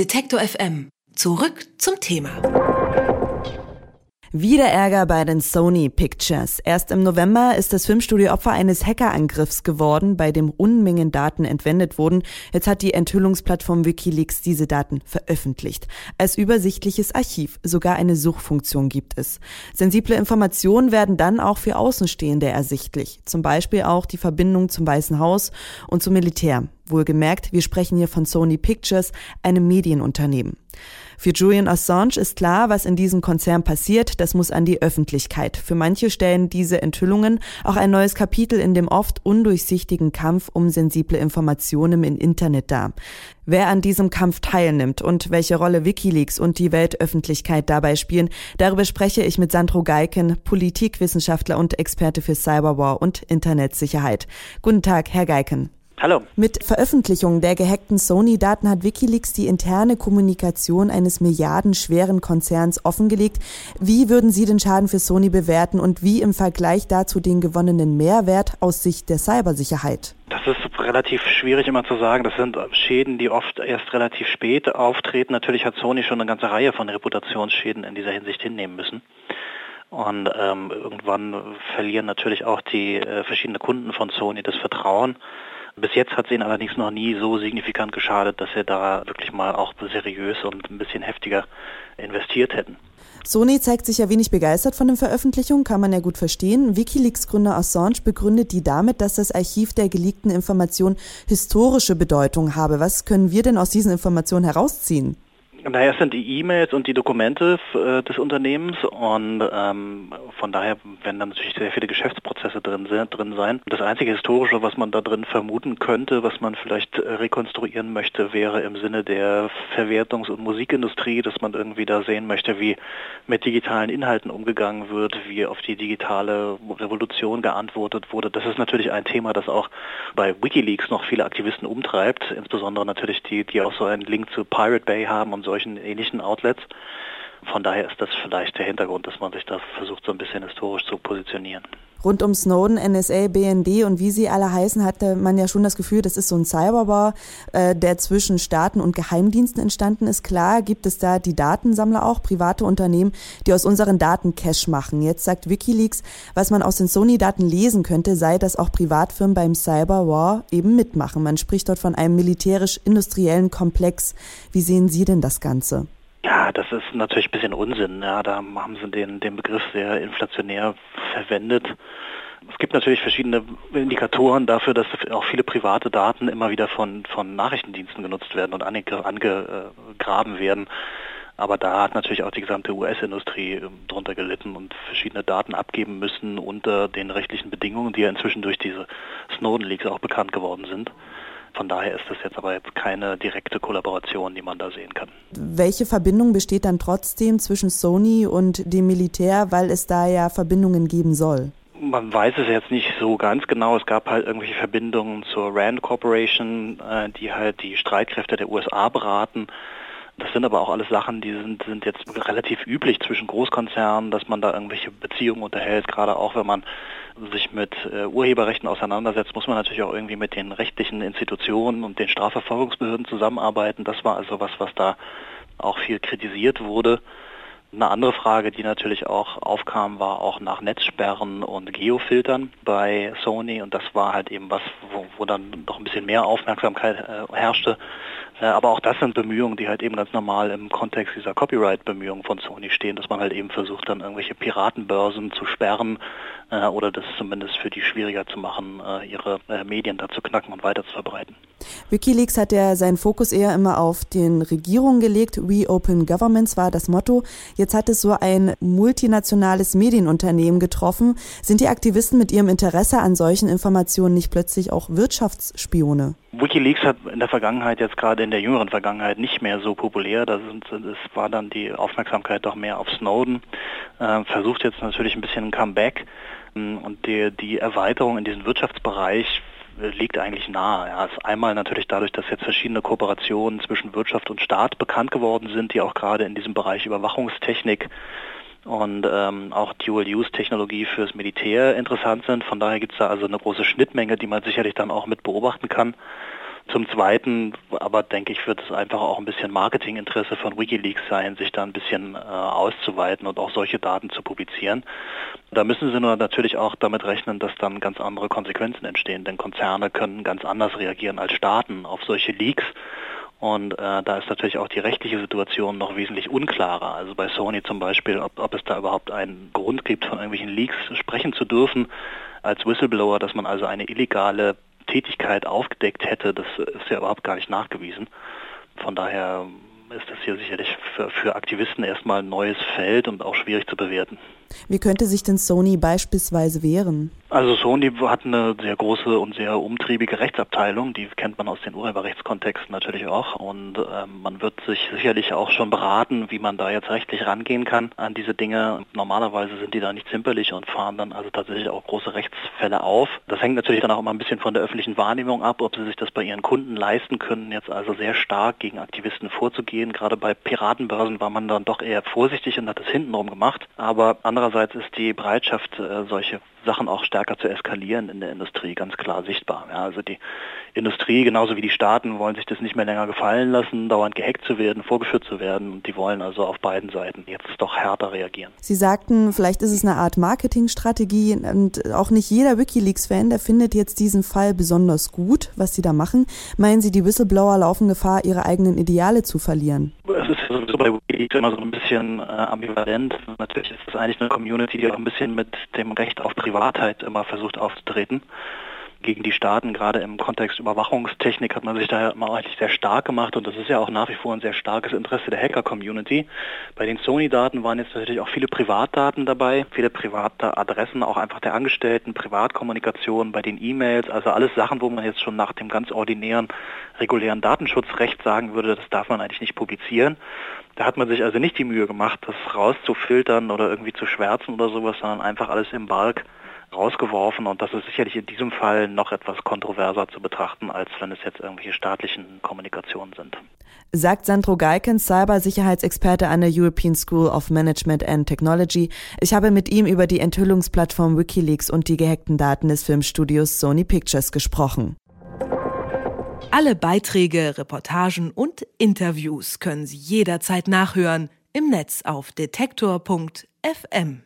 Detektor FM. Zurück zum Thema. Wieder Ärger bei den Sony Pictures. Erst im November ist das Filmstudio Opfer eines Hackerangriffs geworden, bei dem Unmengen Daten entwendet wurden. Jetzt hat die Enthüllungsplattform Wikileaks diese Daten veröffentlicht. Als übersichtliches Archiv. Sogar eine Suchfunktion gibt es. Sensible Informationen werden dann auch für Außenstehende ersichtlich. Zum Beispiel auch die Verbindung zum Weißen Haus und zum Militär. Wohlgemerkt, wir sprechen hier von Sony Pictures, einem Medienunternehmen. Für Julian Assange ist klar, was in diesem Konzern passiert, das muss an die Öffentlichkeit. Für manche stellen diese Enthüllungen auch ein neues Kapitel in dem oft undurchsichtigen Kampf um sensible Informationen im Internet dar. Wer an diesem Kampf teilnimmt und welche Rolle Wikileaks und die Weltöffentlichkeit dabei spielen, darüber spreche ich mit Sandro Geiken, Politikwissenschaftler und Experte für Cyberwar und Internetsicherheit. Guten Tag, Herr Geiken. Hallo. Mit Veröffentlichung der gehackten Sony-Daten hat Wikileaks die interne Kommunikation eines milliardenschweren Konzerns offengelegt. Wie würden Sie den Schaden für Sony bewerten und wie im Vergleich dazu den gewonnenen Mehrwert aus Sicht der Cybersicherheit? Das ist relativ schwierig immer zu sagen. Das sind Schäden, die oft erst relativ spät auftreten. Natürlich hat Sony schon eine ganze Reihe von Reputationsschäden in dieser Hinsicht hinnehmen müssen. Und ähm, irgendwann verlieren natürlich auch die äh, verschiedenen Kunden von Sony das Vertrauen. Bis jetzt hat es ihnen allerdings noch nie so signifikant geschadet, dass sie da wirklich mal auch seriös und ein bisschen heftiger investiert hätten. Sony zeigt sich ja wenig begeistert von den Veröffentlichungen, kann man ja gut verstehen. Wikileaks-Gründer Assange begründet die damit, dass das Archiv der geleakten Informationen historische Bedeutung habe. Was können wir denn aus diesen Informationen herausziehen? Naja, es sind die E-Mails und die Dokumente äh, des Unternehmens und ähm, von daher werden da natürlich sehr viele Geschäftsprozesse drin, drin sein. Das einzige Historische, was man da drin vermuten könnte, was man vielleicht äh, rekonstruieren möchte, wäre im Sinne der Verwertungs- und Musikindustrie, dass man irgendwie da sehen möchte, wie mit digitalen Inhalten umgegangen wird, wie auf die digitale Revolution geantwortet wurde. Das ist natürlich ein Thema, das auch bei Wikileaks noch viele Aktivisten umtreibt, insbesondere natürlich die, die auch so einen Link zu Pirate Bay haben und so solchen ähnlichen Outlets. Von daher ist das vielleicht der Hintergrund, dass man sich da versucht, so ein bisschen historisch zu positionieren. Rund um Snowden, NSA, BND und wie sie alle heißen, hatte man ja schon das Gefühl, das ist so ein Cyberbar, äh, der zwischen Staaten und Geheimdiensten entstanden ist. Klar gibt es da die Datensammler auch, private Unternehmen, die aus unseren Daten Cash machen. Jetzt sagt Wikileaks, was man aus den Sony-Daten lesen könnte, sei, dass auch Privatfirmen beim Cyberwar eben mitmachen. Man spricht dort von einem militärisch-industriellen Komplex. Wie sehen Sie denn das Ganze? Ja, das ist natürlich ein bisschen Unsinn. Ja, da haben sie den, den Begriff sehr inflationär verwendet. Es gibt natürlich verschiedene Indikatoren dafür, dass auch viele private Daten immer wieder von, von Nachrichtendiensten genutzt werden und angegraben werden. Aber da hat natürlich auch die gesamte US-Industrie ähm, drunter gelitten und verschiedene Daten abgeben müssen unter den rechtlichen Bedingungen, die ja inzwischen durch diese Snowden-Leaks auch bekannt geworden sind. Von daher ist das jetzt aber jetzt keine direkte Kollaboration, die man da sehen kann. Welche Verbindung besteht dann trotzdem zwischen Sony und dem Militär, weil es da ja Verbindungen geben soll? Man weiß es jetzt nicht so ganz genau. Es gab halt irgendwelche Verbindungen zur Rand Corporation, äh, die halt die Streitkräfte der USA beraten. Das sind aber auch alles Sachen, die sind, sind jetzt relativ üblich zwischen Großkonzernen, dass man da irgendwelche Beziehungen unterhält. Gerade auch wenn man sich mit äh, Urheberrechten auseinandersetzt, muss man natürlich auch irgendwie mit den rechtlichen Institutionen und den Strafverfolgungsbehörden zusammenarbeiten. Das war also was, was da auch viel kritisiert wurde. Eine andere Frage, die natürlich auch aufkam, war auch nach Netzsperren und Geofiltern bei Sony und das war halt eben was, wo, wo dann noch ein bisschen mehr Aufmerksamkeit äh, herrschte. Äh, aber auch das sind Bemühungen, die halt eben ganz normal im Kontext dieser Copyright-Bemühungen von Sony stehen, dass man halt eben versucht, dann irgendwelche Piratenbörsen zu sperren äh, oder das zumindest für die schwieriger zu machen, äh, ihre äh, Medien da zu knacken und weiter zu verbreiten. Wikileaks hat ja seinen Fokus eher immer auf den Regierungen gelegt. We Open Governments war das Motto. Jetzt hat es so ein multinationales Medienunternehmen getroffen. Sind die Aktivisten mit ihrem Interesse an solchen Informationen nicht plötzlich auch Wirtschaftsspione? Wikileaks hat in der Vergangenheit, jetzt gerade in der jüngeren Vergangenheit, nicht mehr so populär. Da sind, es war dann die Aufmerksamkeit doch mehr auf Snowden. Äh, versucht jetzt natürlich ein bisschen ein Comeback. Und die, die Erweiterung in diesen Wirtschaftsbereich liegt eigentlich nahe. Ja, ist einmal natürlich dadurch, dass jetzt verschiedene Kooperationen zwischen Wirtschaft und Staat bekannt geworden sind, die auch gerade in diesem Bereich Überwachungstechnik und ähm, auch Dual-Use-Technologie fürs Militär interessant sind. Von daher gibt es da also eine große Schnittmenge, die man sicherlich dann auch mit beobachten kann. Zum Zweiten aber denke ich, wird es einfach auch ein bisschen Marketinginteresse von Wikileaks sein, sich da ein bisschen äh, auszuweiten und auch solche Daten zu publizieren. Da müssen Sie nur natürlich auch damit rechnen, dass dann ganz andere Konsequenzen entstehen, denn Konzerne können ganz anders reagieren als Staaten auf solche Leaks. Und äh, da ist natürlich auch die rechtliche Situation noch wesentlich unklarer. Also bei Sony zum Beispiel, ob, ob es da überhaupt einen Grund gibt, von irgendwelchen Leaks sprechen zu dürfen als Whistleblower, dass man also eine illegale Tätigkeit aufgedeckt hätte, das ist ja überhaupt gar nicht nachgewiesen. Von daher ist das hier sicherlich für, für Aktivisten erstmal ein neues Feld und auch schwierig zu bewerten. Wie könnte sich denn Sony beispielsweise wehren? Also Sony hat eine sehr große und sehr umtriebige Rechtsabteilung, die kennt man aus den Urheberrechtskontexten natürlich auch und äh, man wird sich sicherlich auch schon beraten, wie man da jetzt rechtlich rangehen kann an diese Dinge. Normalerweise sind die da nicht zimperlich und fahren dann also tatsächlich auch große Rechtsfälle auf. Das hängt natürlich dann auch immer ein bisschen von der öffentlichen Wahrnehmung ab, ob sie sich das bei ihren Kunden leisten können, jetzt also sehr stark gegen Aktivisten vorzugehen. Gerade bei Piratenbörsen war man dann doch eher vorsichtig und hat es hintenrum gemacht. Aber andererseits ist die Bereitschaft, äh, solche Sachen auch stärker zu eskalieren in der Industrie, ganz klar sichtbar. Ja, also die Industrie, genauso wie die Staaten, wollen sich das nicht mehr länger gefallen lassen, dauernd gehackt zu werden, vorgeführt zu werden. Und die wollen also auf beiden Seiten jetzt doch härter reagieren. Sie sagten, vielleicht ist es eine Art Marketingstrategie und auch nicht jeder WikiLeaks-Fan, der findet jetzt diesen Fall besonders gut, was Sie da machen. Meinen Sie, die Whistleblower laufen Gefahr, ihre eigenen Ideale zu verlieren? Es ist sowieso bei Wikileaks immer so ein bisschen äh, ambivalent. Natürlich ist es eigentlich eine Community, die auch ein bisschen mit dem Recht auf Privatheit immer versucht aufzutreten gegen die Staaten, gerade im Kontext Überwachungstechnik hat man sich da immer eigentlich sehr stark gemacht und das ist ja auch nach wie vor ein sehr starkes Interesse der Hacker-Community. Bei den Sony-Daten waren jetzt natürlich auch viele Privatdaten dabei, viele private Adressen, auch einfach der Angestellten, Privatkommunikation bei den E-Mails, also alles Sachen, wo man jetzt schon nach dem ganz ordinären, regulären Datenschutzrecht sagen würde, das darf man eigentlich nicht publizieren. Da hat man sich also nicht die Mühe gemacht, das rauszufiltern oder irgendwie zu schwärzen oder sowas, sondern einfach alles im Balk rausgeworfen und das ist sicherlich in diesem Fall noch etwas kontroverser zu betrachten, als wenn es jetzt irgendwelche staatlichen Kommunikationen sind. Sagt Sandro Geikens, Cybersicherheitsexperte an der European School of Management and Technology. Ich habe mit ihm über die Enthüllungsplattform Wikileaks und die gehackten Daten des Filmstudios Sony Pictures gesprochen. Alle Beiträge, Reportagen und Interviews können Sie jederzeit nachhören im Netz auf detektor.fm.